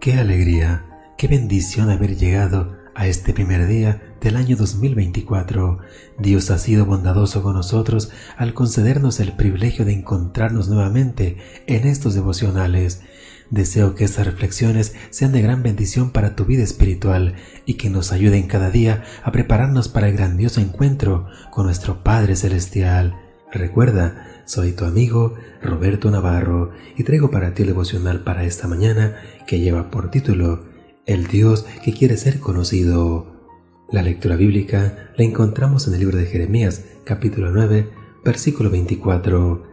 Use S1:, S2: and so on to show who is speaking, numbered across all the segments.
S1: Qué alegría, qué bendición haber llegado a este primer día del año 2024. Dios ha sido bondadoso con nosotros al concedernos el privilegio de encontrarnos nuevamente en estos devocionales. Deseo que estas reflexiones sean de gran bendición para tu vida espiritual y que nos ayuden cada día a prepararnos para el grandioso encuentro con nuestro Padre Celestial. Recuerda, soy tu amigo Roberto Navarro y traigo para ti el devocional para esta mañana que lleva por título El Dios que quiere ser conocido. La lectura bíblica la encontramos en el libro de Jeremías, capítulo 9, versículo 24.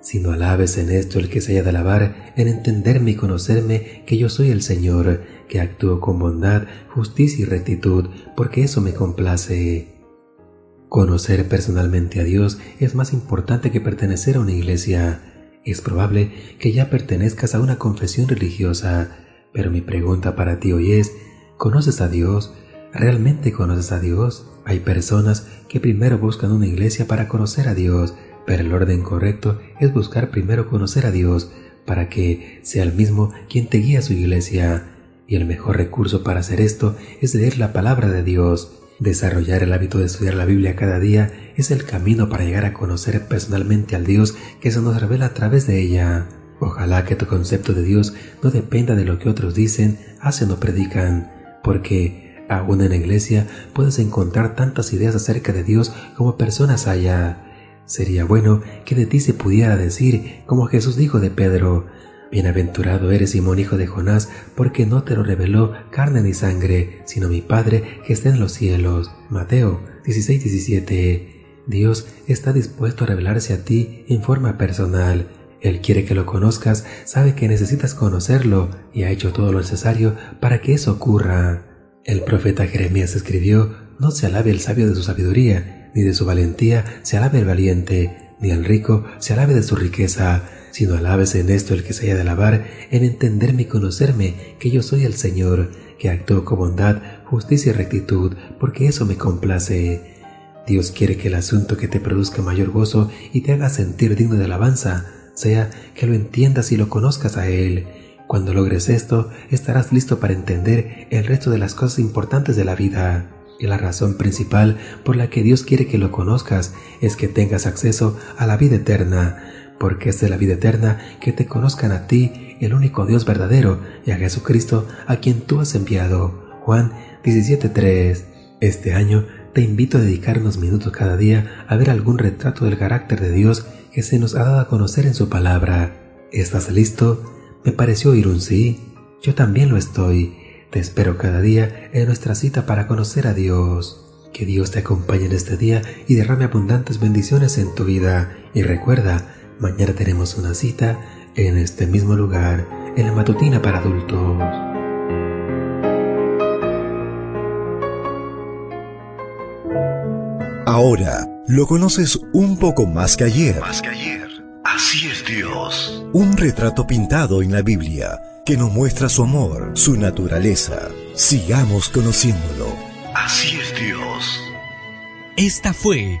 S1: Si no alabes en esto el que se haya de alabar, en entenderme y conocerme que yo soy el Señor, que actúo con bondad, justicia y rectitud, porque eso me complace. Conocer personalmente a Dios es más importante que pertenecer a una iglesia. Es probable que ya pertenezcas a una confesión religiosa, pero mi pregunta para ti hoy es, ¿conoces a Dios? ¿Realmente conoces a Dios? Hay personas que primero buscan una iglesia para conocer a Dios, pero el orden correcto es buscar primero conocer a Dios para que sea el mismo quien te guíe a su iglesia. Y el mejor recurso para hacer esto es leer la palabra de Dios. Desarrollar el hábito de estudiar la Biblia cada día es el camino para llegar a conocer personalmente al Dios que se nos revela a través de ella. Ojalá que tu concepto de Dios no dependa de lo que otros dicen, hacen o predican, porque aún en la iglesia puedes encontrar tantas ideas acerca de Dios como personas haya. Sería bueno que de ti se pudiera decir, como Jesús dijo de Pedro, Bienaventurado eres Simón hijo de Jonás, porque no te lo reveló carne ni sangre, sino mi Padre que está en los cielos. Mateo 16, 17. Dios está dispuesto a revelarse a ti en forma personal. Él quiere que lo conozcas, sabe que necesitas conocerlo y ha hecho todo lo necesario para que eso ocurra. El profeta Jeremías escribió, No se alabe el sabio de su sabiduría, ni de su valentía se alabe el valiente, ni el rico se alabe de su riqueza, sino alabes en esto el que se haya de alabar, en entenderme y conocerme, que yo soy el Señor, que actúo con bondad, justicia y rectitud, porque eso me complace. Dios quiere que el asunto que te produzca mayor gozo y te haga sentir digno de alabanza sea que lo entiendas y lo conozcas a Él. Cuando logres esto, estarás listo para entender el resto de las cosas importantes de la vida. Y la razón principal por la que Dios quiere que lo conozcas es que tengas acceso a la vida eterna, porque es de la vida eterna que te conozcan a ti, el único Dios verdadero, y a Jesucristo, a quien tú has enviado. Juan 17.3 Este año te invito a dedicar unos minutos cada día a ver algún retrato del carácter de Dios que se nos ha dado a conocer en su palabra. ¿Estás listo? Me pareció oír un sí. Yo también lo estoy. Te espero cada día en nuestra cita para conocer a Dios. Que Dios te acompañe en este día y derrame abundantes bendiciones en tu vida. Y recuerda, mañana tenemos una cita en este mismo lugar, en la matutina para adultos.
S2: Ahora lo conoces un poco más que ayer.
S3: Más que ayer. Así es Dios.
S2: Un retrato pintado en la Biblia que nos muestra su amor, su naturaleza. Sigamos conociéndolo.
S3: Así es Dios.
S4: Esta fue